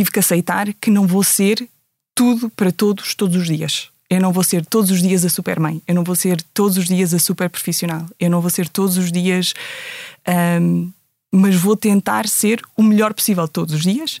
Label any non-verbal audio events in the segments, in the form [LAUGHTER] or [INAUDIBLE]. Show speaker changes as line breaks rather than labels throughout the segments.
tive que aceitar que não vou ser tudo para todos, todos os dias. Eu não vou ser todos os dias a super mãe. Eu não vou ser todos os dias a super profissional. Eu não vou ser todos os dias. Um, mas vou tentar ser o melhor possível todos os dias.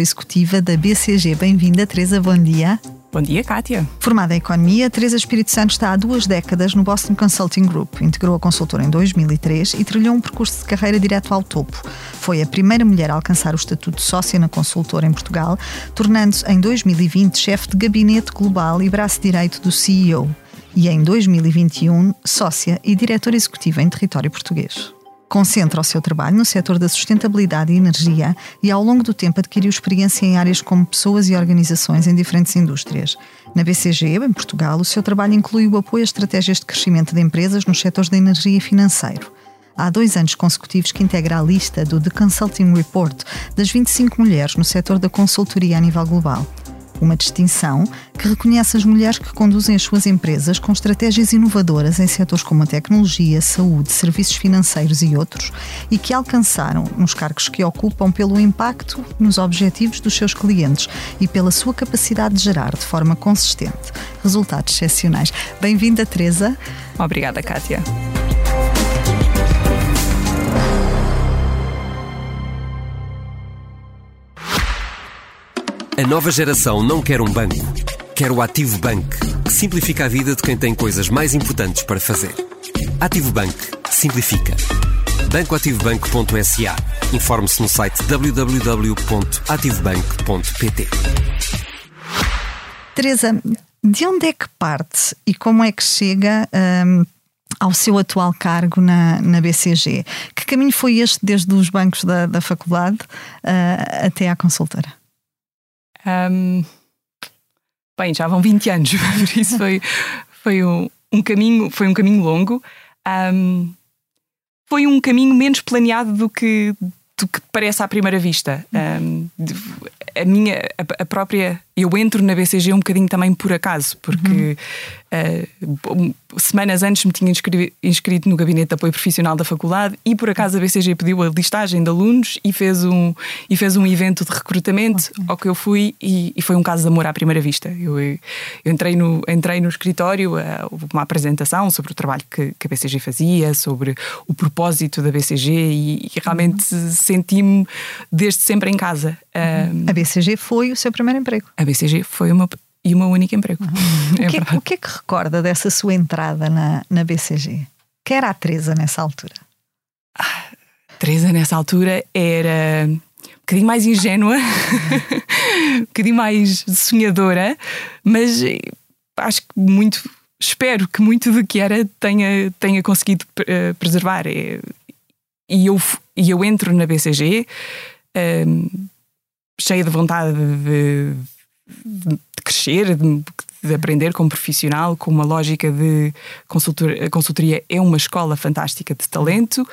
executiva da BCG. Bem-vinda, Teresa, bom dia.
Bom dia, Kátia.
Formada em Economia, Teresa Espírito Santo está há duas décadas no Boston Consulting Group. Integrou a consultora em 2003 e trilhou um percurso de carreira direto ao topo. Foi a primeira mulher a alcançar o estatuto de sócia na consultora em Portugal, tornando-se em 2020 chefe de gabinete global e braço direito do CEO. E em 2021, sócia e diretora executiva em território português. Concentra o seu trabalho no setor da sustentabilidade e energia e, ao longo do tempo, adquiriu experiência em áreas como pessoas e organizações em diferentes indústrias. Na BCG, em Portugal, o seu trabalho inclui o apoio a estratégias de crescimento de empresas nos setores da energia e financeiro. Há dois anos consecutivos que integra a lista do The Consulting Report das 25 mulheres no setor da consultoria a nível global uma distinção que reconhece as mulheres que conduzem as suas empresas com estratégias inovadoras em setores como a tecnologia, saúde, serviços financeiros e outros, e que alcançaram nos cargos que ocupam pelo impacto nos objetivos dos seus clientes e pela sua capacidade de gerar de forma consistente resultados excepcionais. Bem-vinda, Teresa.
Obrigada, Kátia.
A nova geração não quer um banco, quer o Ativo Bank, que simplifica a vida de quem tem coisas mais importantes para fazer. Ativo Bank. Simplifica. bancoativobank.sa. Informe-se no site www.ativobank.pt.
Teresa, de onde é que parte e como é que chega um, ao seu atual cargo na, na BCG? Que caminho foi este desde os bancos da, da faculdade uh, até à consultora?
Um, bem, já vão 20 anos, [LAUGHS] por isso foi, foi um, um caminho, foi um caminho longo. Um, foi um caminho menos planeado do que, do que parece à primeira vista. Um, a minha, a, a, própria. Eu entro na BCG um bocadinho também por acaso, porque uhum. uh, semanas antes me tinha inscrito, inscrito no gabinete de apoio profissional da faculdade e por acaso a BCG pediu a listagem de alunos e fez um, e fez um evento de recrutamento ao que eu fui e, e, foi um caso de amor à primeira vista. Eu, eu entrei, no, entrei no escritório, uh, houve uma apresentação sobre o trabalho que, que, a BCG fazia, sobre o propósito da BCG e, e realmente uhum. senti-me desde sempre em casa.
Uhum. a BCG foi o seu primeiro emprego?
A BCG foi uma e o meu único emprego.
Uhum. [LAUGHS] É o, que é, o, que é, que recorda dessa sua entrada na, na BCG? Que era a Teresa nessa altura?
Ah, Teresa nessa altura era um bocadinho mais ingênua, [LAUGHS] um bocadinho mais sonhadora, mas acho que muito, espero que muito do que era tenha, tenha conseguido uh, preservar. E, e, eu, e eu entro na BCG um, cheia de vontade de, de crescer, de, de, aprender como profissional, com uma lógica de consultoria, a consultoria é uma escola fantástica de talento,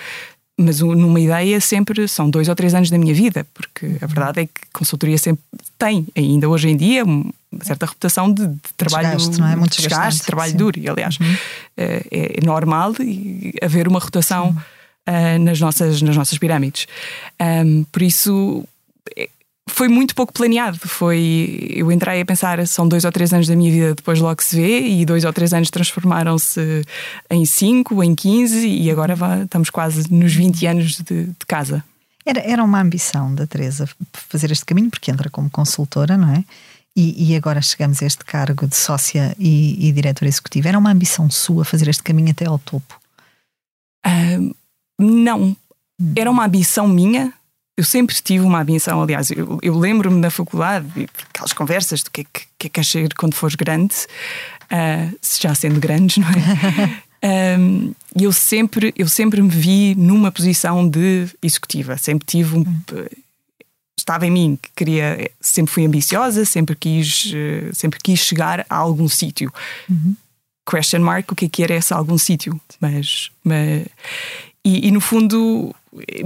mas numa ideia sempre são dois ou três anos da minha vida, porque a verdade é que consultoria sempre tem, ainda hoje em dia, uma certa reputação de, de trabalho
desgaste, não é? Muito
desgaste, de trabalho sim. duro. E aliás, uhum. é, é, normal haver uma rotação uh, nas, nossas, nas nossas pirâmides. Um, por isso foi muito pouco planeado. Foi eu entrei a pensar são dois ou três anos da minha vida, depois logo se vê e dois ou três anos transformaram-se em cinco, em quinze e agora estamos quase nos 20 anos de, de casa.
Era, era uma ambição da Teresa fazer este caminho, porque entra como consultora, não é? E, e agora chegamos a este cargo de sócia e, e diretora executiva. Era uma ambição sua fazer este caminho até ao topo?
Uh, não. Era uma ambição minha eu sempre tive uma ambição, aliás, eu, eu lembro-me na faculdade, aquelas conversas do que é que, que, é que ser quando fores grande, uh, já sendo grandes, não é? [LAUGHS] um, eu sempre eu sempre me vi numa posição de executiva, sempre tive um, uhum. estava em mim que queria, sempre fui ambiciosa, sempre quis sempre quis chegar a algum sítio. Uhum. Question mark, o que é que era esse algum sítio? Mas, mas e, e no fundo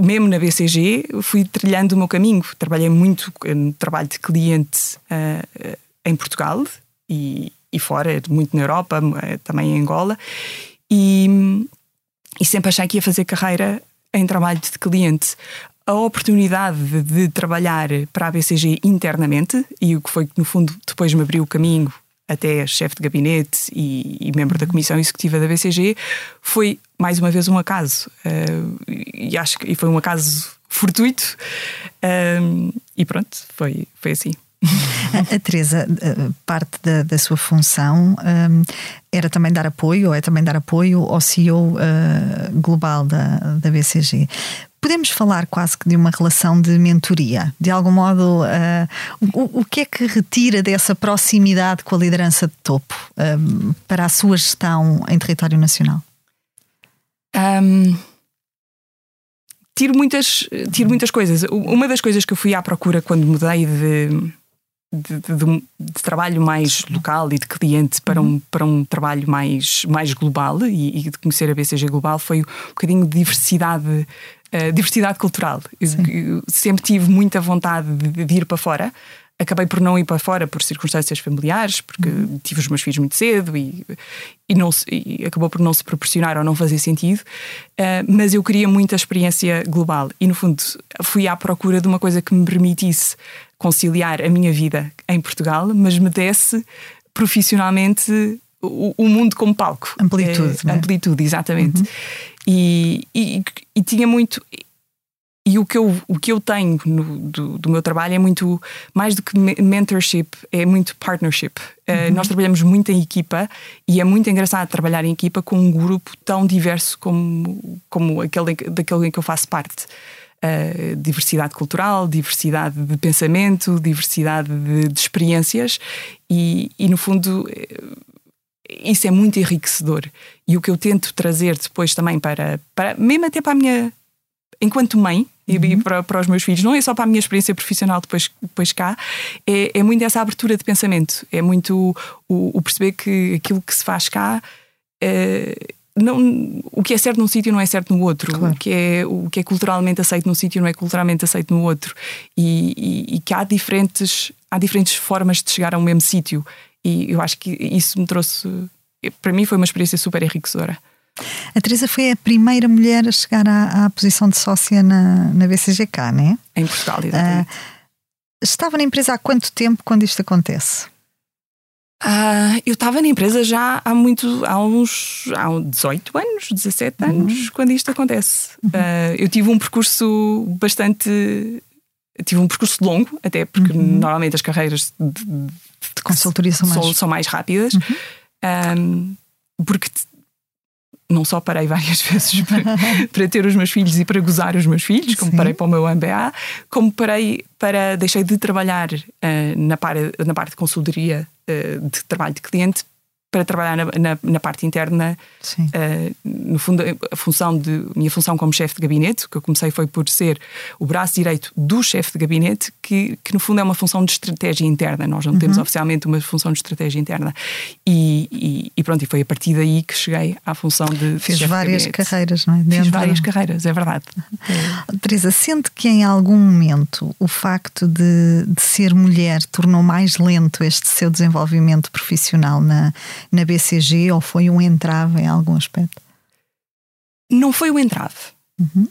mesmo na BCG, fui trilhando o meu caminho. Trabalhei muito no trabalho de cliente uh, em Portugal e, e, fora, muito na Europa, uh, também em Angola. E, e, sempre achei que ia fazer carreira em trabalho de cliente. A oportunidade de, de trabalhar para a BCG internamente, e o que foi que no fundo depois me abriu o caminho até chefe de gabinete e, e, membro da comissão executiva da BCG, foi mais uma vez um acaso. Uh, e acho que e foi um acaso fortuito. Uh, e pronto, foi, foi assim.
A, [LAUGHS] a Teresa, eh, parte da, da sua função um, era também dar apoio, ou é também dar apoio ao CEO uh, global da, da BCG. Podemos falar quase que de uma relação de mentoria. De algum modo, uh, o, o, que é que retira dessa proximidade com a liderança de topo um, para a sua gestão em território nacional? Um,
tiro, muitas, tiro muitas coisas. Uma das coisas que eu fui à procura quando mudei de, de, de, de trabalho mais local e de cliente para um, uhum. para um trabalho mais, mais global e, e de conhecer a BCG Global foi um bocadinho de diversidade uh, diversidade cultural. Eu, eu, sempre tive muita vontade de, de, ir para fora. Acabei por não ir para fora por circunstâncias familiares, porque uhum. tive os meus filhos muito cedo e, e, não e acabou por não se proporcionar ou não fazer sentido. Uh, mas eu queria muita experiência global e, no fundo, fui à procura de uma coisa que me permitisse conciliar a minha vida em Portugal, mas me desse profissionalmente o, o mundo como palco.
Amplitude.
É, Amplitude, exatamente. Uhum. E, e, e, tinha muito. E o que eu, o que eu tenho no, do, do, meu trabalho é muito mais do que mentorship, é muito partnership. Eh, uhum. Uh, nós trabalhamos muito em equipa e é muito engraçado trabalhar em equipa com um grupo tão diverso como, como aquele, daquele em que eu faço parte. Uh, diversidade cultural, diversidade de pensamento, diversidade de, de experiências e, e, no fundo, isso é muito enriquecedor. E o que eu tento trazer depois também para, para mesmo até para a minha. Enquanto mãe, uhum. e para, para os meus filhos, não é só para a minha experiência profissional depois, depois cá, é, é muito essa abertura de pensamento, é muito o, o perceber que aquilo que se faz cá. É, não, o que é certo num sítio não é certo no outro. Claro. O, que é, o que é culturalmente aceito num sítio não é culturalmente aceito no outro. E, e, e, que há diferentes, há diferentes formas de chegar ao mesmo sítio. E eu acho que isso me trouxe. Para mim foi uma experiência super enriquecedora.
A Teresa foi a primeira mulher a chegar à, à posição de sócia na, na BCGK, não é?
Em Portugal, exatamente. Uh,
estava na empresa há quanto tempo quando isto acontece?
Uh, eu estava na empresa já há muito, há uns há 18 anos, 17 uhum. anos, uhum. quando isto acontece. Uhum. Uh, eu tive um percurso bastante. Tive um percurso longo, até porque uhum. normalmente as carreiras de,
de consultoria são mais,
são, são mais rápidas, uhum. um, porque não só parei várias [LAUGHS] vezes para, para, ter os meus filhos e para gozar os meus filhos, como Sim. parei para o meu MBA, como parei para deixei de trabalhar uh, na, par, na parte de consultoria uh, de trabalho de cliente para trabalhar na, na, na parte interna, uh, no fundo, a função de minha função como chefe de gabinete, que eu comecei foi por ser o braço direito do chefe de gabinete, que, que no fundo é uma função de estratégia interna. Nós não uhum. temos oficialmente uma função de estratégia interna. E, e, e, pronto, e foi a partir daí que cheguei à função de.
Fez várias carreiras, não é?
Dentro... Fiz várias carreiras, é verdade.
É. Teresa, sente que em algum momento o facto de, de ser mulher tornou mais lento este seu desenvolvimento profissional na na BCG ou foi um entrave em algum aspecto?
Não foi um entrave. Uhum.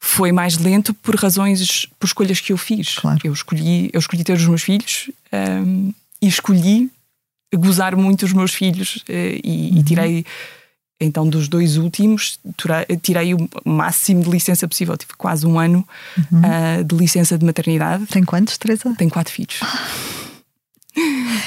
Foi mais lento por razões, por escolhas que eu fiz. Claro. Eu, escolhi, eu escolhi ter os meus filhos um, e escolhi gozar muito os meus filhos uh, e, uhum. e tirei então dos dois últimos tirei o máximo de licença possível tive quase um ano uhum. uh, de licença de maternidade
tem quantos Teresa
tem quatro filhos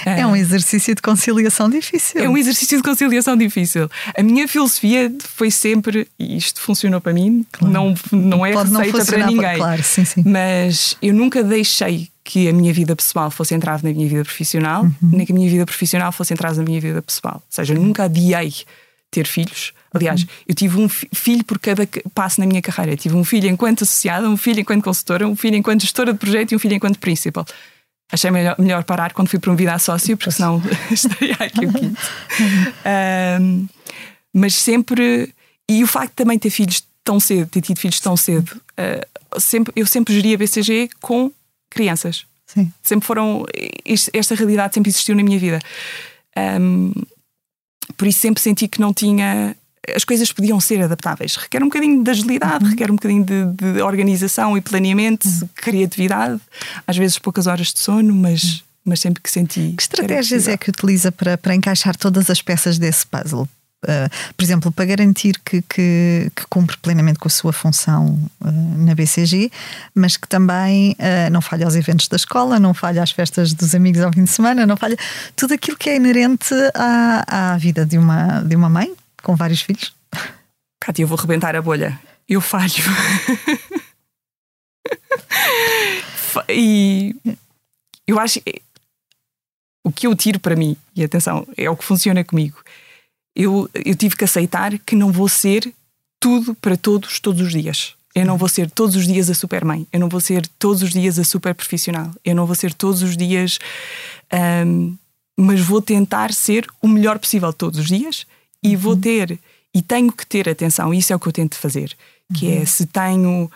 É um exercício de conciliação difícil.
É um exercício de conciliação difícil. A minha filosofia foi sempre, e isto funcionou para mim, claro. não, não é Pode receita não para ninguém.
Para, claro, sim, sim.
Mas eu nunca deixei que a minha vida pessoal fosse entrar na minha vida profissional, uhum. nem que a minha vida profissional fosse entrar na minha vida pessoal. Ou seja, eu nunca adiei ter filhos. Aliás, uhum. eu tive um filho por cada passo na minha carreira. Eu tive um filho enquanto associada, um filho enquanto consultora, um filho enquanto gestora de projeto e um filho enquanto principal. Achei melhor, melhor parar quando fui promovida a sócio, porque senão [LAUGHS] estaria aqui o quinto. [LAUGHS] Um, mas sempre. E o facto de também ter filhos tão cedo, ter tido filhos tão cedo, uh, sempre, eu sempre geria BCG com crianças.
Sim.
Sempre foram. Esta realidade sempre existiu na minha vida. Um, por isso sempre senti que não tinha. As coisas podiam ser adaptáveis. Requer um bocadinho de agilidade, uhum. requer um bocadinho de, de organização e planeamento, uhum. criatividade, às vezes poucas horas de sono, mas, uhum. mas sempre que senti.
Que estratégias é que utiliza para, para encaixar todas as peças desse puzzle? Uh, por exemplo, para garantir que, que, que, cumpre plenamente com a sua função uh, na BCG, mas que também uh, não falha aos eventos da escola, não falha às festas dos amigos ao fim de semana, não falha tudo aquilo que é inerente à, à vida de uma, de uma mãe com vários filhos. [LAUGHS]
Cátia, eu vou rebentar a bolha. Eu falho. e eu acho. O que eu tiro para mim, e atenção, é o que funciona comigo eu, eu tive que aceitar que não vou ser tudo para todos, todos os dias. Eu não vou ser todos os dias a super mãe. Eu não vou ser todos os dias a super profissional. Eu não vou ser todos os dias. Um, mas vou tentar ser o melhor possível todos os dias e vou uhum. ter. E tenho que ter atenção. Isso é o que eu tento fazer. Que é uhum. se tenho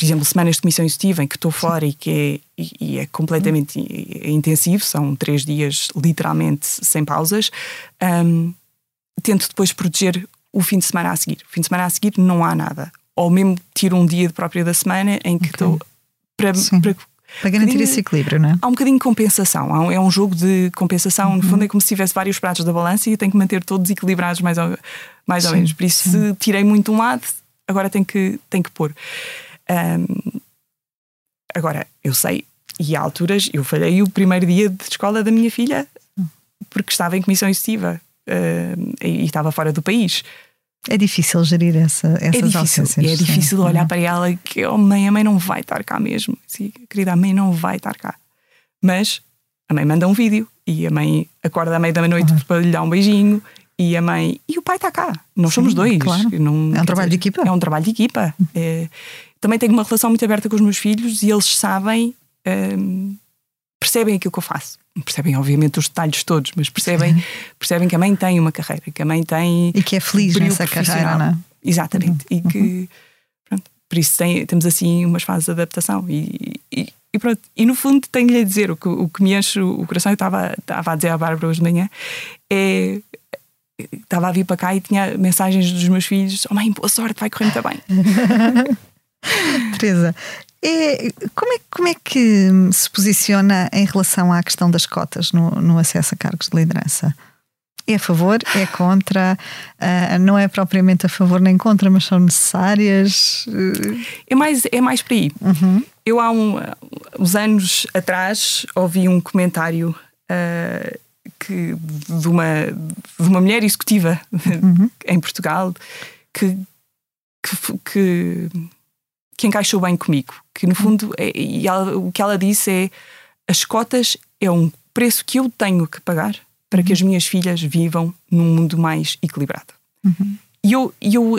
por exemplo, semanas de comissão executiva em que estou fora e que é, e, é completamente intensivo, são três dias literalmente sem pausas, um, tento depois proteger o fim de semana a seguir. O fim de semana a seguir não há nada. Ou mesmo tiro um dia de próprio da semana em que okay. estou para,
para, para garantir um esse equilíbrio, não é?
Há um bocadinho de compensação, é um jogo de compensação. Uhum. No fundo, é como se tivesse vários pratos da balança e eu tenho que manter todos equilibrados mais ou, mais sim, ou menos. Por isso, sim. se tirei muito um lado, agora tenho que, tenho que pôr. Um, agora, eu sei, e há alturas, eu falhei o primeiro dia de escola da minha filha porque estava em comissão executiva uh, e estava fora do país.
É difícil gerir essa, essas
é difícil,
ausências.
É difícil sim. olhar uhum. para ela que oh, mãe, a mãe não vai estar cá mesmo. Sim, querida, a mãe não vai estar cá. Mas a mãe manda um vídeo e a mãe acorda à meia da noite uhum. para lhe dar um beijinho e a mãe e o pai está cá. Nós Sim, somos dois.
Claro.
Não,
é um trabalho
dizer,
de equipa.
É um trabalho de equipa. Uhum. É, também tenho uma relação muito aberta com os meus filhos e eles sabem, um, percebem aquilo que eu faço. Percebem, obviamente, os detalhes todos, mas percebem, percebem que a mãe tem uma carreira, que a mãe tem.
E que é feliz nessa carreira, não é?
Exatamente. Uhum. E que. Uhum. Pronto, por isso tem, temos assim umas fases de adaptação. E, e, e pronto. E no fundo, tenho-lhe a dizer o que, o que me enche o coração, eu estava, estava a dizer à Bárbara hoje de manhã, é estava a vir para cá e tinha mensagens dos meus filhos: Oh mãe, boa sorte, vai correr muito bem. [LAUGHS]
Teresa, é, como, é, como é que se posiciona em relação à questão das cotas no, no acesso a cargos de liderança? É a favor? É contra? Uh, não é propriamente a favor nem contra, mas são necessárias?
É mais, é mais para aí.
Uhum.
Eu, há um, uns anos atrás, ouvi um comentário uh, que, de, uma, de uma mulher executiva uhum. [LAUGHS] em Portugal que, que, que que encaixou bem comigo. Que no fundo, é, e ela, o que ela disse é: as cotas é um preço que eu tenho que pagar para que as minhas filhas vivam num mundo mais equilibrado.
Uhum.
E eu, eu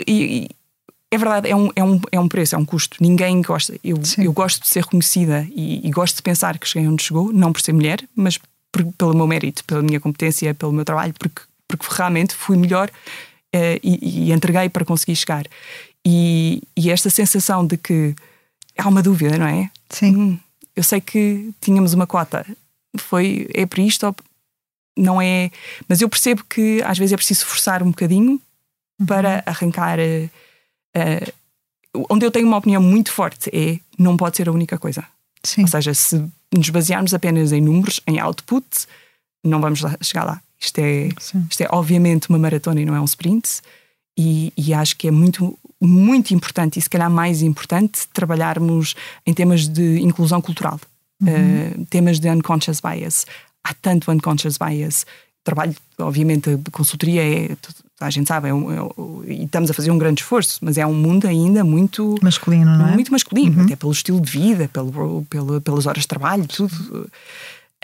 é verdade, é um, é, um, é um preço, é um custo. Ninguém gosta. Eu, eu gosto de ser reconhecida e, e, gosto de pensar que cheguei onde chegou, não por ser mulher, mas por, pelo meu mérito, pela minha competência, pelo meu trabalho, porque, porque realmente fui melhor uh, e, e entreguei para conseguir chegar. E, e, esta sensação de que há uma dúvida, não é?
Sim. Hum,
eu sei que tínhamos uma cota, foi é para isto, não é. Mas eu percebo que às vezes é preciso forçar um bocadinho uhum. para arrancar. Uh, uh, onde eu tenho uma opinião muito forte é não pode ser a única coisa.
Sim.
Ou seja, se nos basearmos apenas em números, em output, não vamos lá, chegar lá. Isto é, isto é obviamente uma maratona e não é um sprint. E, e, acho que é muito, muito importante e se calhar mais importante trabalharmos em temas de inclusão cultural, uhum. uh, temas de unconscious bias. Há tanto unconscious bias. Trabalho, obviamente, de consultoria é a gente sabe, é um, é um, e estamos a fazer um grande esforço, mas é um mundo ainda muito
masculino, não é?
Muito masculino, uhum. até pelo estilo de vida, pelo, pelo, pelas horas de trabalho, tudo.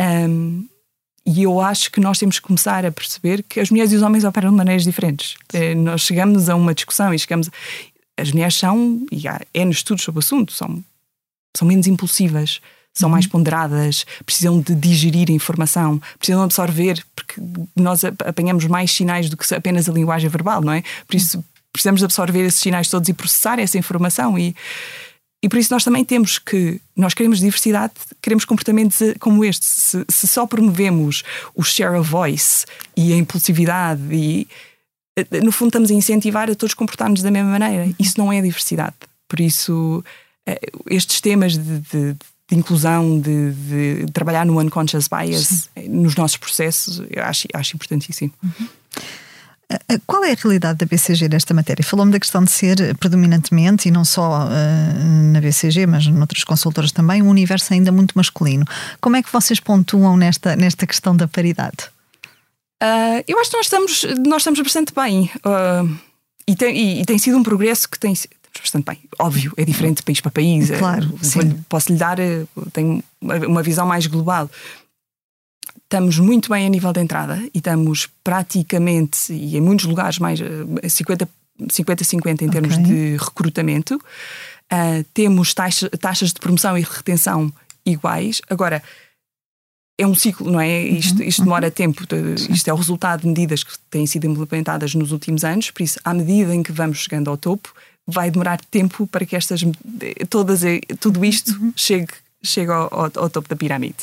Um, e eu acho que nós temos que começar a perceber que as mulheres e os homens operam de maneiras diferentes. Eh, nós chegamos a uma discussão e chegamos. As mulheres são, e há N estudos sobre o assunto, são, são menos impulsivas, são mais uhum. ponderadas, precisam de digerir a informação, precisam absorver, porque nós apanhamos mais sinais do que apenas a linguagem verbal, não é? Por isso precisamos absorver esses sinais todos e processar essa informação e e por isso nós também temos que, nós queremos diversidade, queremos comportamentos eh, como este. Se, se só promovemos o share of voice e a impulsividade e eh, no fundo estamos a incentivar a todos comportar-nos da mesma maneira. Isso não é diversidade. Por isso, estes temas de, de de inclusão, de, de, trabalhar no unconscious bias Sim. nos nossos processos, eu acho, acho importantíssimo. Uhum.
Qual é a realidade da BCG nesta matéria? Falou-me da questão de ser predominantemente, e não só uh, na BCG, mas noutras consultoras também, um universo ainda muito masculino. Como é que vocês pontuam nesta, nesta questão da paridade?
Uh, eu acho que nós estamos, nós estamos bastante bem. Uh, e, tem, e, e, tem sido um progresso que tem, bastante bem. Óbvio, é diferente de país para país.
Claro,
Posso lhe dar eh, tenho uma visão mais global. Estamos muito bem a nível de entrada e estamos praticamente, e em muitos lugares, mais 50-50 em termos okay. de recrutamento. Uh, temos taxa, taxas de promoção e retenção iguais. Agora, é um ciclo, não é? Isto, uhum, isto demora uhum. tempo. Isto é o resultado de medidas que têm sido implementadas nos últimos anos. Por isso, à medida em que vamos chegando ao topo, vai demorar tempo para que estas todas tudo isto uhum. chegue chegue ao, ao, ao, topo da pirâmide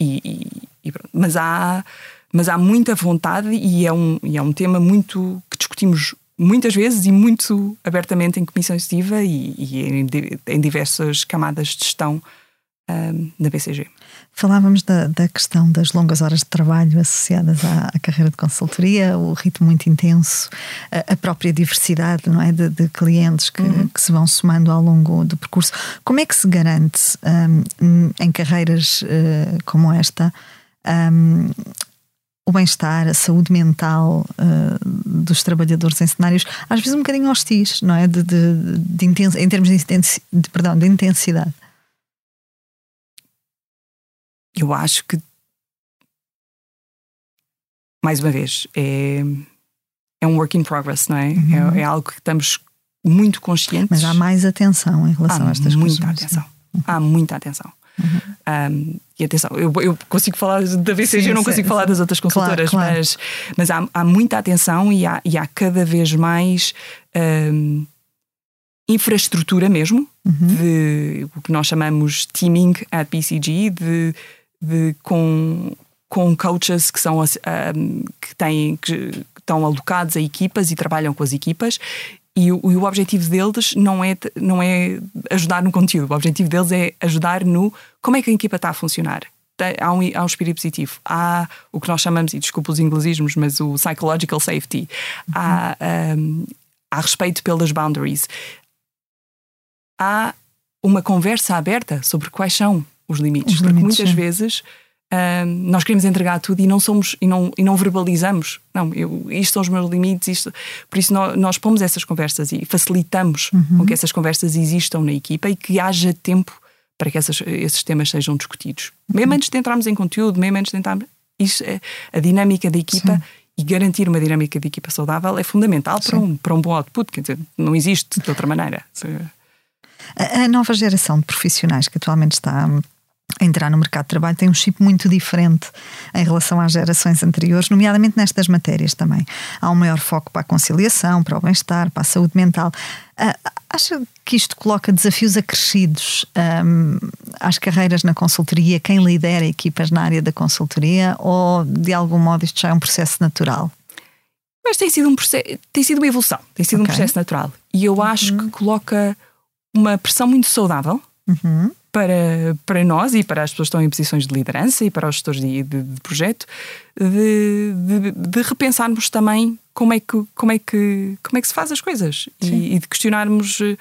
e, e mas há mas há muita vontade e é um e é um tema muito que discutimos muitas vezes e muito abertamente em comissão executiva e, e em, em diversas camadas de gestão um, da BCG.
Falávamos da, da, questão das longas horas de trabalho associadas à, à carreira de consultoria, o ritmo muito intenso, a, a própria diversidade não é, de, de clientes que, uhum. que, se vão somando ao longo do percurso. Como é que se garante um, em carreiras uh, como esta um, o bem-estar, a saúde mental uh, dos trabalhadores em cenários às vezes um bocadinho hostis, não é? De, de, de intenso, em termos de, de, perdão, de intensidade
eu acho que, mais uma vez, é, é um work in progress, não é? Uhum. É, é, algo que estamos muito conscientes.
Mas há mais atenção em relação
há
a estas
muita
coisas.
Atenção. Uhum. Há muita atenção. Uhum. Um, e atenção, eu, eu, consigo falar da BCG, sim, eu não consigo sim, falar sim. das outras consultoras, claro, claro. mas, mas há, há, muita atenção e há, e há cada vez mais um, infraestrutura mesmo, uhum. de o que nós chamamos teaming at BCG, de de, com, com coaches que são um, que têm que estão alocados a equipas e trabalham com as equipas e o, e o, objetivo deles não é, não é ajudar no conteúdo, o objetivo deles é ajudar no como é que a equipa está a funcionar. Há um, há um espírito positivo, há o que nós chamamos, e desculpa os inglesismos, mas o psychological safety, uhum. há, um, há respeito pelas boundaries, há uma conversa aberta sobre quais são os limites. Os porque limites, muitas sim. vezes uh, nós queremos entregar tudo e não somos e não, e não verbalizamos. Não, eu, isto são os meus limites. Isto, por isso nós, nós pomos essas conversas e facilitamos uhum. com que essas conversas existam na equipa e que haja tempo para que essas, esses temas sejam discutidos. Uhum. Mesmo antes de entrarmos em conteúdo, mesmo antes de entrarmos. Isso é, a dinâmica da equipa. Sim e garantir uma dinâmica de equipa saudável é fundamental para um, para um bom output, quer dizer, não existe de outra maneira.
A, a nova geração de profissionais que atualmente está entrar no mercado de trabalho tem um chip muito diferente em relação às gerações anteriores, nomeadamente nestas matérias também. Há um maior foco para a conciliação, para o bem-estar, para a saúde mental. Uh, acha que isto coloca desafios acrescidos um, às carreiras na consultoria, quem lidera equipas na área da consultoria, ou de algum modo isto já é um processo natural?
Mas tem sido um processo, tem sido uma evolução, tem sido okay. um processo natural. E eu acho uhum. que coloca uma pressão muito saudável uhum para, para nós e para as pessoas que estão em posições de liderança e para os gestores de, de, de projeto de, de, de, repensarmos também como é que, como é que, como é que se faz as coisas e, e, de questionarmos eh,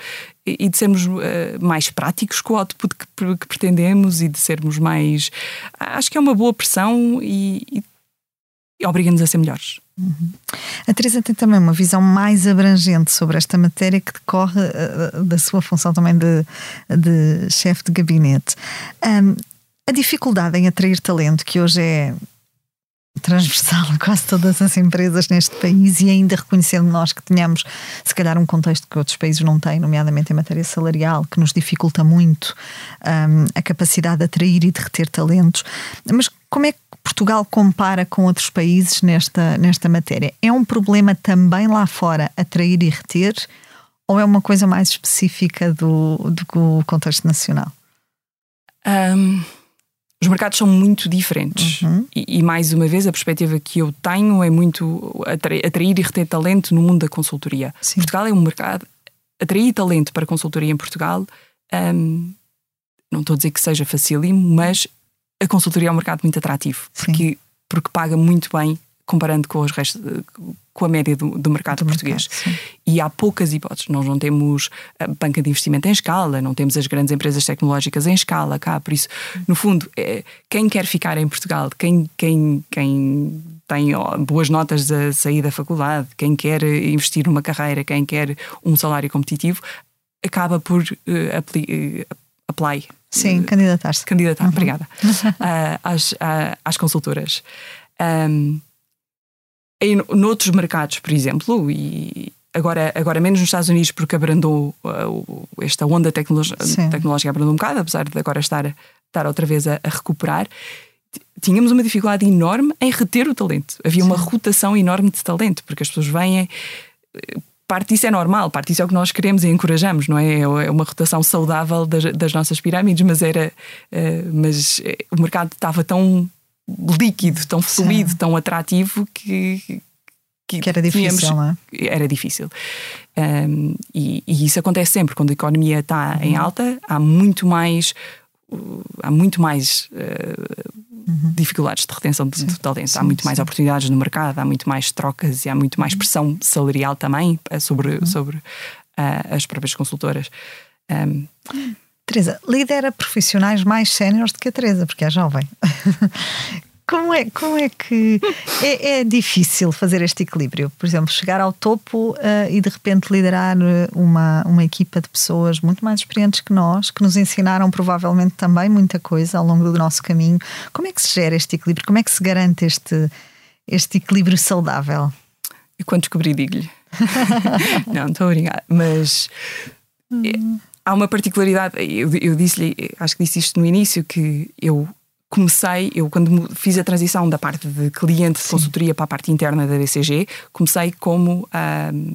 e de sermos uh, mais práticos com o output que, que, pretendemos e de sermos mais. Acho que é uma boa pressão e, e obriga-nos a ser melhores.
Uhum. A Teresa tem também uma visão mais abrangente sobre esta matéria que decorre uh, da sua função também de, de chefe de gabinete. Um, a dificuldade em atrair talento, que hoje é transversal a quase todas as empresas neste país e ainda reconhecendo nós que tenhamos, se calhar, um contexto que outros países não têm, nomeadamente em matéria salarial, que nos dificulta muito um, a capacidade de atrair e de reter talentos. Mas como é que Portugal compara com outros países nesta, nesta matéria? É um problema também lá fora atrair e reter ou é uma coisa mais específica do, do contexto nacional?
Um os mercados são muito diferentes. Uhum. E, e, mais uma vez, a perspectiva que eu tenho é muito atrair, e reter talento no mundo da consultoria. Sim. Portugal é um mercado. Atrair talento para consultoria em Portugal, um, não estou a dizer que seja facílimo, mas a consultoria é um mercado muito atrativo, porque, porque paga muito bem comparando com, os restos, com a média do, do mercado do português. Mercado, e há poucas hipóteses. Nós não temos a banca de investimento em escala, não temos as grandes empresas tecnológicas em escala cá. Por isso, no fundo, é, quem quer ficar em Portugal, quem, quem, quem tem boas notas a sair da faculdade, quem quer investir numa carreira, quem quer um salário competitivo, acaba por uh, apply.
Sim, uh, candidatar-se.
Candidatar, uhum. obrigada. [LAUGHS] às, às consultoras. Um, em noutros mercados, por exemplo, e agora, agora menos nos Estados Unidos porque abrandou uh, esta onda tecnológica abrandou um bocado, apesar de agora estar, estar outra vez a, a recuperar, tínhamos uma dificuldade enorme em reter o talento. Havia Sim. uma rotação enorme de talento, porque as pessoas vêm. Parte disso é normal, parte disso é o que nós queremos e encorajamos, não é? É uma rotação saudável das, das nossas pirâmides, mas era. Uh, mas eh, o mercado estava tão líquido, tão fluido, Sim. tão atrativo que,
que, que era difícil, tínhamos, é?
Era difícil. Um, e, e, isso acontece sempre quando a economia está uhum. em alta, há muito mais há muito mais uh, uhum. dificuldades de retenção de, de talento, sim, há muito sim. mais oportunidades no mercado, há muito mais trocas e há muito mais uhum. pressão salarial também eh, sobre, uhum. sobre uh, as próprias consultoras. Um,
Teresa, lidera profissionais mais séniores do que a Teresa, porque é jovem. Como é, como é que é, é, difícil fazer este equilíbrio? Por exemplo, chegar ao topo uh, e de repente liderar eh, uma, uma equipa de pessoas muito mais experientes que nós, que nos ensinaram provavelmente também muita coisa ao longo do nosso caminho. Como é que se gera este equilíbrio? Como é que se garante este, este equilíbrio saudável?
E quando descobri, digo-lhe. [LAUGHS] não, estou a brincar. Mas. Hum há uma particularidade, eu, eu disse-lhe, acho que disse isto no início, que eu comecei, eu quando fiz a transição da parte de cliente de consultoria para a parte interna da BCG, comecei como um,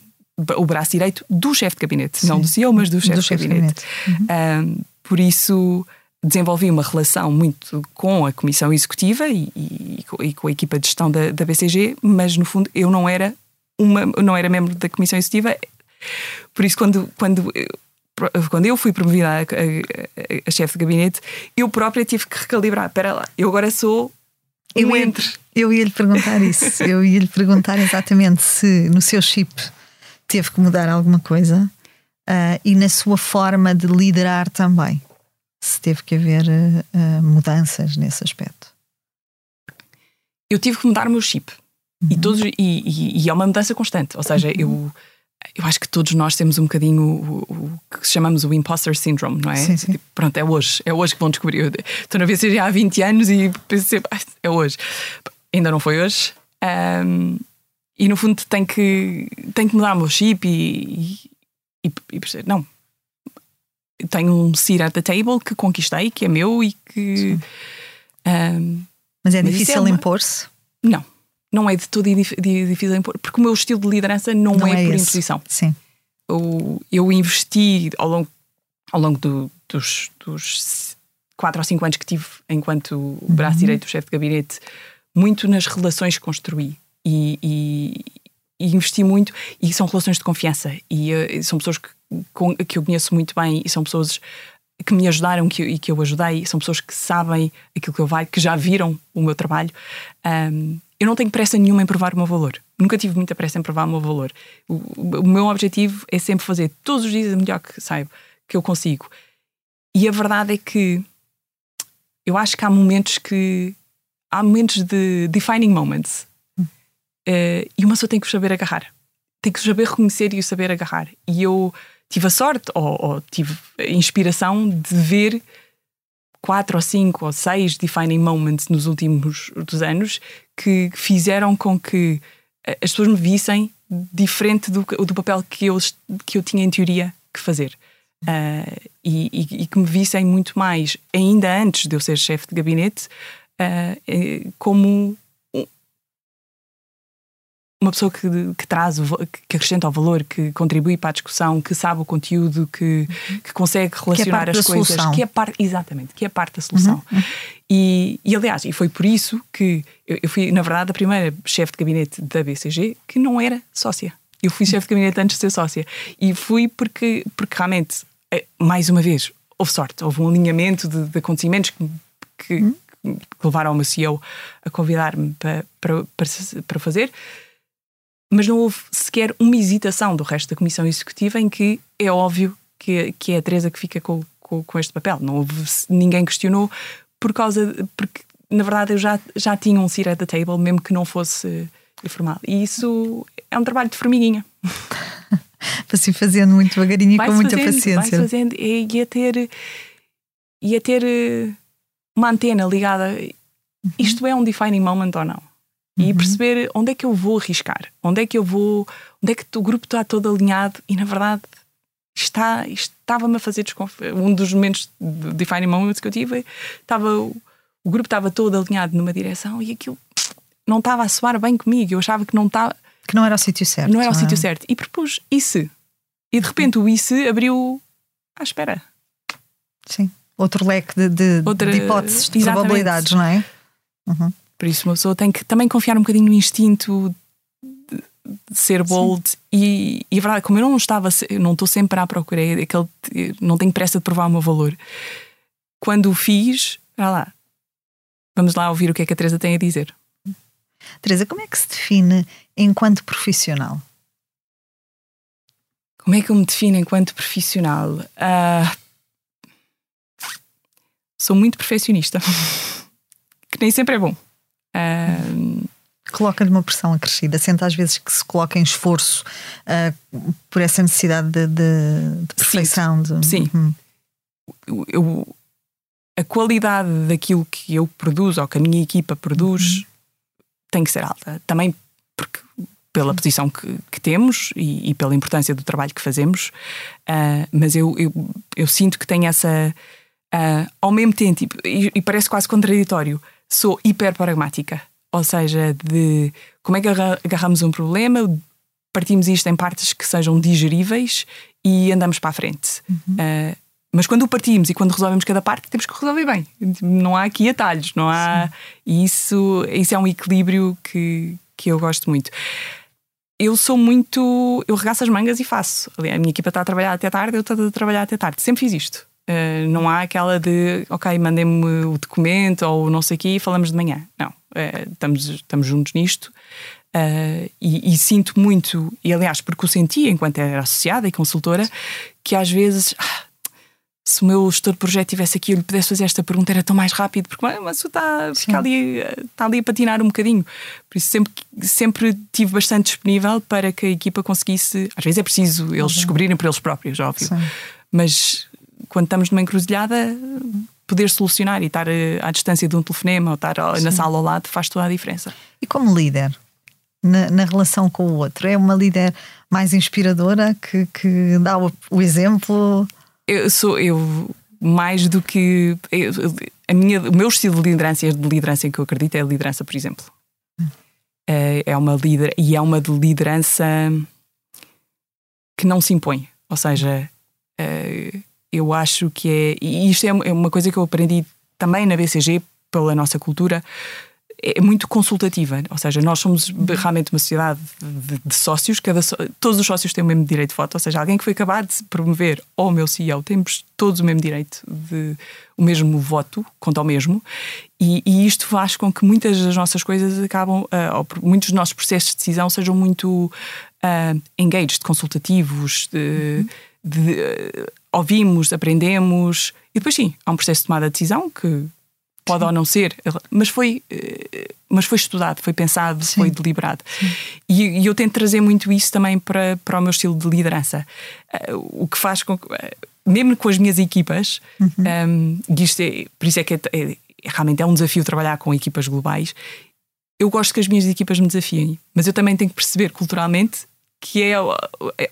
o braço direito do chefe de gabinete, Sim. não do CEO, mas do chefe de gabinete. Uhum. Um, por isso desenvolvi uma relação muito com a comissão executiva e, e, e com a equipa de gestão da, da, BCG, mas no fundo eu não era uma, não era membro da comissão executiva. Por isso, quando, quando quando eu fui promovida a, a, a, chefe de gabinete, eu própria tive que recalibrar. Espera lá, eu agora sou um eu entre. Ia,
eu ia lhe perguntar isso. [LAUGHS] eu ia lhe perguntar exatamente se no seu chip teve que mudar alguma coisa uh, e na sua forma de liderar também. Se teve que haver uh, mudanças nesse aspecto.
Eu tive que mudar o meu chip. Uhum. E, todos, e, e, e, é uma mudança constante. Ou seja, uhum. eu eu acho que todos nós temos um bocadinho o, o, que chamamos o imposter syndrome, não é?
Sim, sim.
Tipo, pronto, é hoje, é hoje que vão descobrir. estou na VCG há 20 anos e pensei, é hoje. Ainda não foi hoje. Um, e no fundo tem que, tem que mudar o meu chip e, e, e perceber, não. Tenho um seat at the table que conquistei, que é meu e que.
Um, Mas é difícil é uma... impor-se?
Não não é de todo difícil impor, porque o meu estilo de liderança não, não é, é, por esse. imposição.
Sim.
Eu, eu investi ao longo, ao longo do, dos, dos quatro ou cinco anos que tive enquanto uhum. braço direito do chefe de gabinete, muito nas relações que construí. E, e, e, investi muito, e são relações de confiança. E uh, são pessoas que, com, que eu conheço muito bem, e são pessoas que me ajudaram que, e que eu ajudei, são pessoas que sabem aquilo que eu valho, que já viram o meu trabalho. Um, eu não tenho pressa nenhuma em provar o meu valor. Nunca tive muita pressa em provar o meu valor. O, o meu objetivo é sempre fazer todos os dias o melhor que saiba, que eu consigo. E a verdade é que eu acho que há momentos que. Há momentos de defining moments. Uh, e uma pessoa tem que saber agarrar. Tem que saber reconhecer e saber agarrar. E eu tive a sorte, ou, ou tive a inspiração de ver quatro ou cinco ou seis defining moments nos últimos dos anos que fizeram com que eh, as pessoas me vissem diferente do, do papel que eu, que eu tinha em teoria que fazer. Uh, e, e, e, que me vissem muito mais, ainda antes de eu ser chefe de gabinete, uh, como uma pessoa que, que traz, que acrescenta o valor, que contribui para a discussão, que sabe o conteúdo, que, uhum. que consegue relacionar
que é
as coisas,
solução.
que é parte, exatamente, que é parte da solução. Uhum. E, e, aliás, e foi por isso que eu, eu fui, na verdade, a primeira chefe de gabinete da BCG que não era sócia. Eu fui chefe de gabinete antes de ser sócia. E fui porque, porque realmente, eh, mais uma vez, houve sorte, houve um alinhamento de, de acontecimentos que, que, uhum. que levaram o meu CEO a convidar-me para, para, para, para fazer mas não houve sequer uma hesitação do resto da Comissão Executiva em que é óbvio que, que é a Teresa que fica com, com, com este papel. Não houve, ninguém questionou por causa, porque na verdade eu já, já tinha um seat at the table, mesmo que não fosse formado. E isso é um trabalho de formiguinha.
Para [LAUGHS] se fazendo muito devagarinho e com muita fazendo, paciência.
Vai fazendo e ia ter, ia ter eh, uma antena ligada. Isto é um defining moment ou não? E uhum. perceber onde é que eu vou arriscar, onde é que eu vou, onde é que o grupo está todo alinhado e na verdade está, estava-me a fazer desconfiar. Um dos momentos de defining moments que eu tive estava o grupo estava todo alinhado numa direção e aquilo não estava a soar bem comigo. Eu achava que não estava
que não era o sítio certo.
Não era o é? sítio certo e propus isso. E de repente o isso abriu à espera.
Sim. Outro leque de, de, Outra, de hipóteses, de probabilidades, não é?
Uhum. Por isso, uma pessoa tem que também confiar um bocadinho no instinto de, de ser bold. E, e a verdade, como eu não estava, eu não estou sempre à procura, é aquele, não tenho pressa de provar o meu valor. Quando o fiz, olha lá, vamos lá ouvir o que é que a Teresa tem a dizer.
Teresa, como é que se define enquanto profissional?
Como é que eu me defino enquanto profissional? Uh, sou muito perfeccionista, [LAUGHS] que nem sempre é bom.
Coloca-lhe uma pressão acrescida, sente às vezes que se coloca em esforço uh, por essa necessidade de, de, de perfeição.
Sim, de... sim. Uhum. Eu, eu, a qualidade daquilo que eu produzo ou que a minha equipa produz uhum. tem que ser alta. Também porque pela posição que, que temos e, e, pela importância do trabalho que fazemos, uh, mas eu, eu, eu, sinto que tem essa. Uh, ao mesmo tempo, e, e, parece quase contraditório, sou hiper pragmática. Ou seja, de como é que agarramos um problema, partimos isto em partes que sejam digeríveis e andamos para a frente. Uhum. Uh, mas quando o partimos e quando resolvemos cada parte, temos que resolver bem. Não há aqui atalhos, não há. E isso, isso é um equilíbrio que, que eu gosto muito. Eu sou muito. Eu regaço as mangas e faço. A minha equipa está a trabalhar até tarde, eu estou a trabalhar até tarde. Sempre fiz isto. Uh, não há aquela de, ok, mandem-me o documento ou não sei o quê e falamos de manhã. Não, uh, estamos, estamos juntos nisto. Uh, e, e, sinto muito, e aliás, porque o senti enquanto era associada e consultora, que às vezes, ah, se o meu gestor de projeto tivesse aqui, eu lhe pudesse fazer esta pergunta, era tão mais rápido, porque mas está, fica ali, está ali a patinar um bocadinho. Por isso, sempre, sempre tive bastante disponível para que a equipa conseguisse. Às vezes é preciso eles uhum. descobrirem por eles próprios, óbvio. Sim. Mas quando estamos numa encruzilhada, poder solucionar e estar eh, à distância de um telefonema ou estar Sim. na sala ao lado faz toda a diferença.
E como líder, na, na relação com o outro, é uma líder mais inspiradora que, que dá o, o exemplo?
Eu sou eu mais do que eu, a minha, o meu estilo de liderança, de liderança em que eu acredito é a liderança, por exemplo. É, é uma líder e é uma de liderança que não se impõe, ou seja, é, eu acho que é. E isto é, é uma coisa que eu aprendi também na BCG, pela nossa cultura, é muito consultativa. Ou seja, nós somos realmente uma sociedade de, de sócios, cada, todos os sócios têm o mesmo direito de voto. Ou seja, alguém que foi acabado de promover ou o meu CEO, temos todos o mesmo direito, de, o mesmo voto, conta ao mesmo. E, e isto faz com que muitas das nossas coisas acabam, uh, ou muitos dos nossos processos de decisão sejam muito uh, engaged, consultativos. De, uhum de, ouvimos, aprendemos e depois sim, há um processo de tomada de decisão que pode ou não ser, mas foi, eh, mas foi estudado, foi pensado, Sim. foi deliberado. E, e, eu tento trazer muito isso também para, para o meu estilo de liderança. Eh, o que faz com que, eh, mesmo com as minhas equipas, uhum. um, ehm, isto é, por isso é que é, é, realmente é um desafio trabalhar com equipas globais. Eu gosto que as minhas equipas me desafiem, mas eu também tenho que perceber culturalmente que é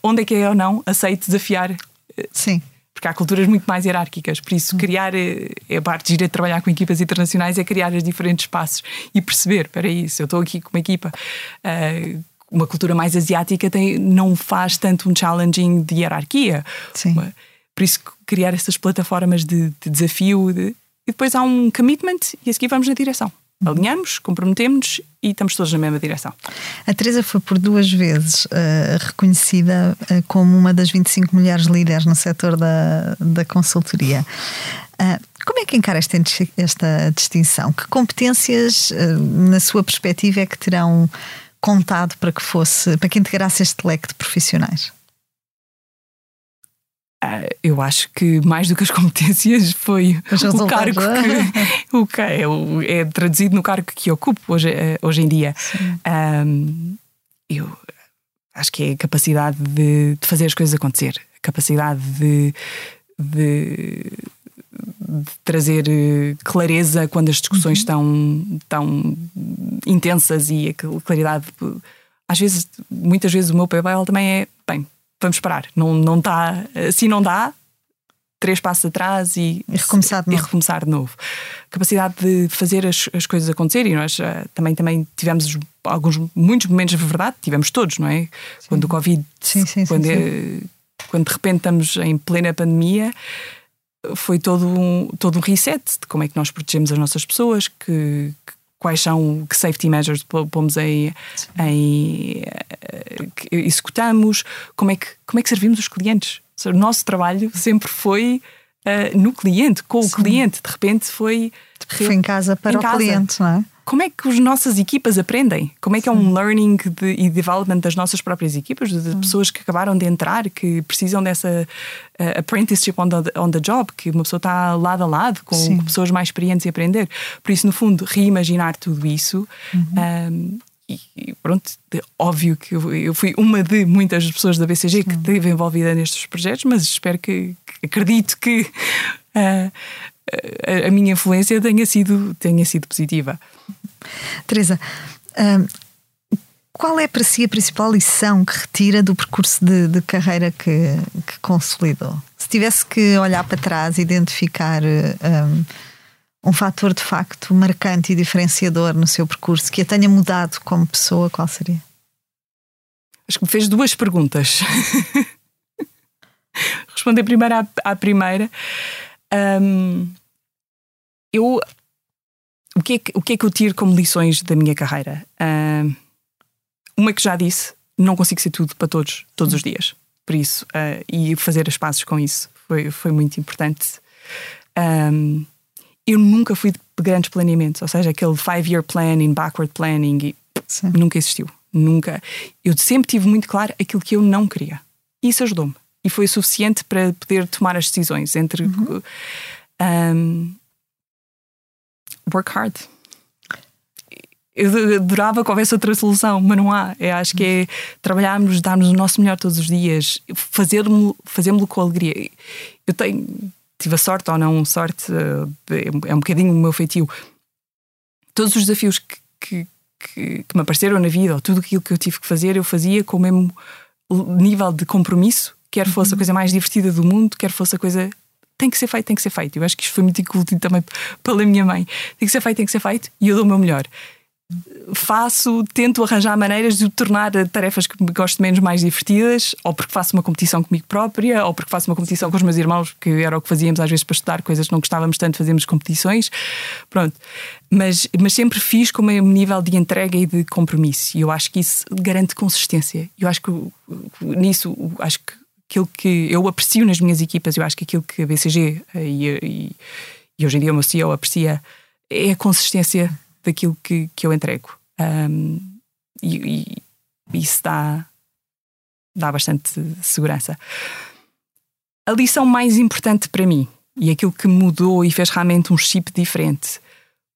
onde é que é ou não aceito desafiar.
Sim
porque há culturas muito mais hierárquicas. Por isso, criar é a parte gira de trabalhar com equipas internacionais é criar os diferentes espaços e perceber: para isso, eu estou aqui com uma equipa. Uh, uma cultura mais asiática tem, não faz tanto um challenging de hierarquia.
Sim.
Por isso, criar essas plataformas de, de desafio. De, e depois há um commitment e a seguir vamos na direção. Alinhamos, comprometemos e estamos todos na mesma direção.
A Teresa foi por duas vezes uh, reconhecida uh, como uma das 25 mulheres líderes no setor da, da consultoria. Uh, como é que encara esta, esta distinção? Que competências, na sua perspectiva, é que terão contado para que fosse, para que integrasse este leque de profissionais?
Ah, eu acho que mais do que as competências foi o cargo que, o que é, é, traduzido no cargo que ocupo hoje, eh, hoje em dia. Um, eu acho que é a capacidade de, de, fazer as coisas acontecer, a capacidade de, de, de trazer eh, clareza quando as discussões uhum. estão tão intensas e a claridade. Às vezes, muitas vezes, o meu papel também é vamos parar. Não, não está, assim não dá, três passos atrás e,
e, recomeçar, de
e recomeçar de novo. Capacidade de fazer as, as coisas acontecerem. Nós uh, também, também tivemos alguns, muitos momentos de verdade, tivemos todos, não é? Sim. Quando o Covid,
sim, sim,
quando, é, quando de repente estamos em plena pandemia, foi todo um, todo um reset de como é que nós protegemos as nossas pessoas, que, que quais são que safety measures pomos em eh, executamos, como é que como é que servimos os clientes. O nosso trabalho sempre foi uh, no cliente, com Sim. o cliente. De repente foi
foi em casa para em o casa. cliente, não é?
Como é que as nossas equipas aprendem? Como é que é um learning de, e development das nossas próprias equipas, de hum. pessoas que acabaram de entrar, que precisam dessa uh, apprenticeship on the, on the job, que uma pessoa está lado a lado com Sim. pessoas mais experientes e aprender. Por isso, no fundo, reimaginar tudo isso. Uhum. Um, e pronto, óbvio que eu fui uma de muitas pessoas da BCG que esteve envolvida nestes projetos, mas espero que, que acredito que uh, a, a, minha influência tenha sido, tenha sido positiva.
Teresa, qual é para si a principal lição que retira do percurso de, de carreira que, que, consolidou? Se tivesse que olhar para trás e identificar um, um fator de facto marcante e diferenciador no seu percurso que a tenha mudado como pessoa, qual seria?
Acho que me fez duas perguntas. [LAUGHS] Responder primeiro à, à primeira. Um, eu o que, é que, o que é que eu tiro como lições da minha carreira? Uh, uma que já disse, não consigo ser tudo para todos, todos os dias. Por isso, uh, e fazer as pazes com isso foi, foi muito importante. Um, eu nunca fui de grandes planeamentos, ou seja, aquele five-year planning, backward planning, e, nunca existiu. Nunca. Eu sempre tive muito claro aquilo que eu não queria. Isso ajudou-me. E foi suficiente para poder tomar as decisões entre. Uhum. Um, work hard. Eu adorava que houvesse outra solução, mas não há. Eu acho que é trabalharmos, darmos o nosso melhor todos os dias, fazermos fazermos com alegria. Eu tenho, tive a sorte ou não sorte, eh, é um bocadinho o meu feitio. Todos os desafios que, que, que, que me apareceram na vida, ou tudo aquilo que eu tive que fazer, eu fazia com o mesmo nível de compromisso, quer fosse a uhum. coisa mais divertida do mundo, quer fosse a coisa tem que ser feito, tem que ser feito. Eu acho que isto foi muito incutido também pela minha mãe. Tem que ser feito, tem que ser feito e eu dou o meu melhor. Faço, tento arranjar maneiras de tornar tarefas que gosto menos mais divertidas, ou porque faço uma competição comigo própria, ou porque faço uma competição com os meus irmãos, que era o que fazíamos às vezes para estudar coisas que não gostávamos tanto, fazemos competições. Pronto. Mas, mas sempre fiz com o mesmo nível de entrega e de compromisso. E eu acho que isso garante consistência. Eu acho que nisso, acho que aquilo que eu aprecio nas minhas equipas, eu acho que aquilo que a BCG eh, e, e, e hoje em dia o meu CEO aprecia é a consistência daquilo que, que eu entrego. Um, e, e, isso dá, dá bastante segurança. A lição mais importante para mim e aquilo que mudou e fez realmente um chip diferente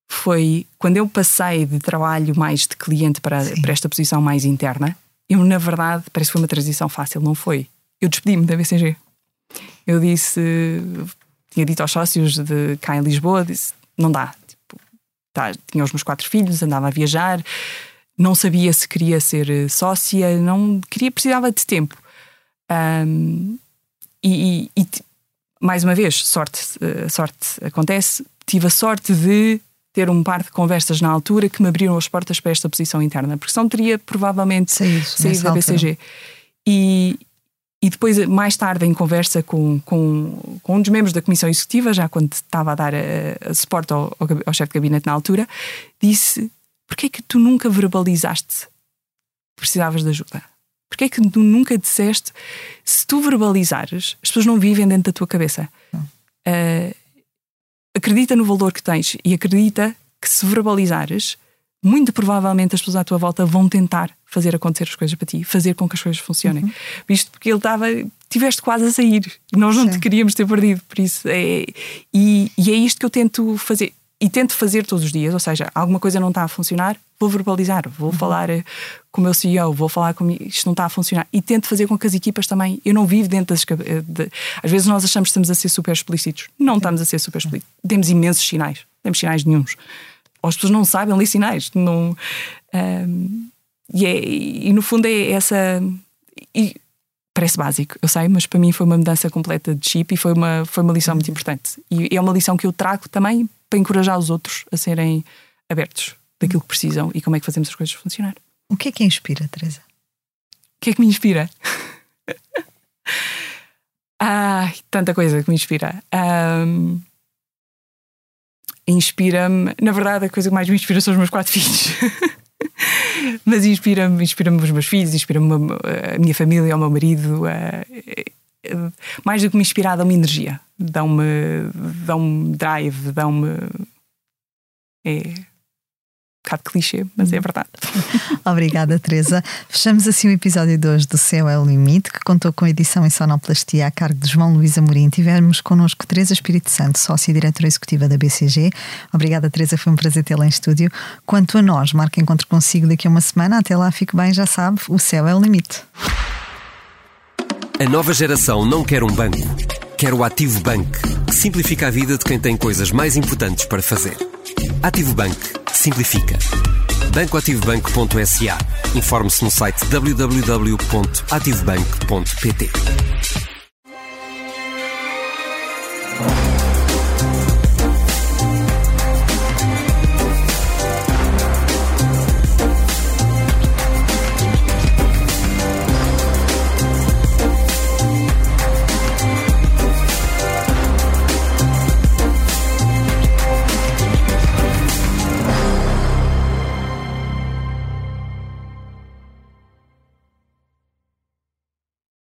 foi quando eu passei de trabalho mais de cliente para, para esta posição mais interna. Eu, na verdade, parece que foi uma transição fácil, não foi? Eu despedi-me da BCG. Eu disse, tinha dito aos sócios de cá em Lisboa, disse, não dá. Tipo, tá, tinha os meus quatro filhos, andava a viajar, não sabia se queria ser sócia, não queria, precisava de tempo. Um, e, e, e, mais uma vez, sorte, eh, sorte acontece. Tive a sorte de ter um par de conversas na altura que me abriram as portas para esta posição interna, porque senão teria provavelmente saído, saído da BCG. E, e depois, mais tarde, em conversa com, com, com, um dos membros da comissão executiva, já quando estava a dar a, a suporte ao, ao, ao chefe de gabinete na altura, disse: Porquê é que tu nunca verbalizaste que precisavas de ajuda? Porquê é que tu nunca disseste se tu verbalizares, as pessoas não vivem dentro da tua cabeça? Uh, acredita no valor que tens e acredita que se verbalizares, muito provavelmente as pessoas à tua volta vão tentar fazer acontecer as coisas para ti, fazer com que as coisas funcionem. Uhum. Visto porque ele estava, tiveste quase a sair, nós não Sim. te queríamos ter perdido, por isso é, e, e é isto que eu tento fazer e tento fazer todos os dias, ou seja, alguma coisa não está a funcionar, vou verbalizar, vou uhum. falar eh, com o meu CEO, vou falar com isto não está a funcionar e tento fazer com que as equipas também, eu não vivo dentro das eh, de, às vezes nós achamos que estamos a ser super explícitos, não Sim. estamos a ser super explícitos, temos imensos sinais, temos sinais nenhums, as pessoas não sabem ler sinais, não, um, e, é, e no fundo é essa e, parece básico, eu sei, mas para mim foi uma mudança completa de chip e foi uma, foi uma lição muito importante. E é uma lição que eu trago também para encorajar os outros a serem abertos daquilo que precisam e como é que fazemos as coisas funcionar.
O que é que inspira, Teresa?
O que é que me inspira? [LAUGHS] ah, tanta coisa que me inspira. Um, inspira-me, na verdade, a coisa que mais me inspira são os meus quatro [LAUGHS] filhos. Mas inspira-me inspira os meus filhos, inspira-me a minha família, o meu marido. mais do que me inspirar, dão-me energia, dão-me dão drive, dão-me. É um bocado clichê, mas é uhum. verdade. [LAUGHS]
Obrigada, Teresa. Fechamos assim o episódio de hoje do Céu é o Limite, que contou com a edição em sonoplastia a cargo de João Luís Amorim. Tivemos connosco Teresa Espírito Santo, sócia e diretora executiva da BCG. Obrigada, Teresa, foi um prazer tê-la em estúdio. Quanto a nós, marque encontro consigo daqui a uma semana. Até lá, fique bem, já sabe, o céu é o limite.
A nova geração não quer um banco, quer o Ativo Bank, que simplifica a vida de quem tem coisas mais importantes para fazer. Ativo Bank simplifica. bancoativobanco.sa. Informe-se no site www.ativobank.pt.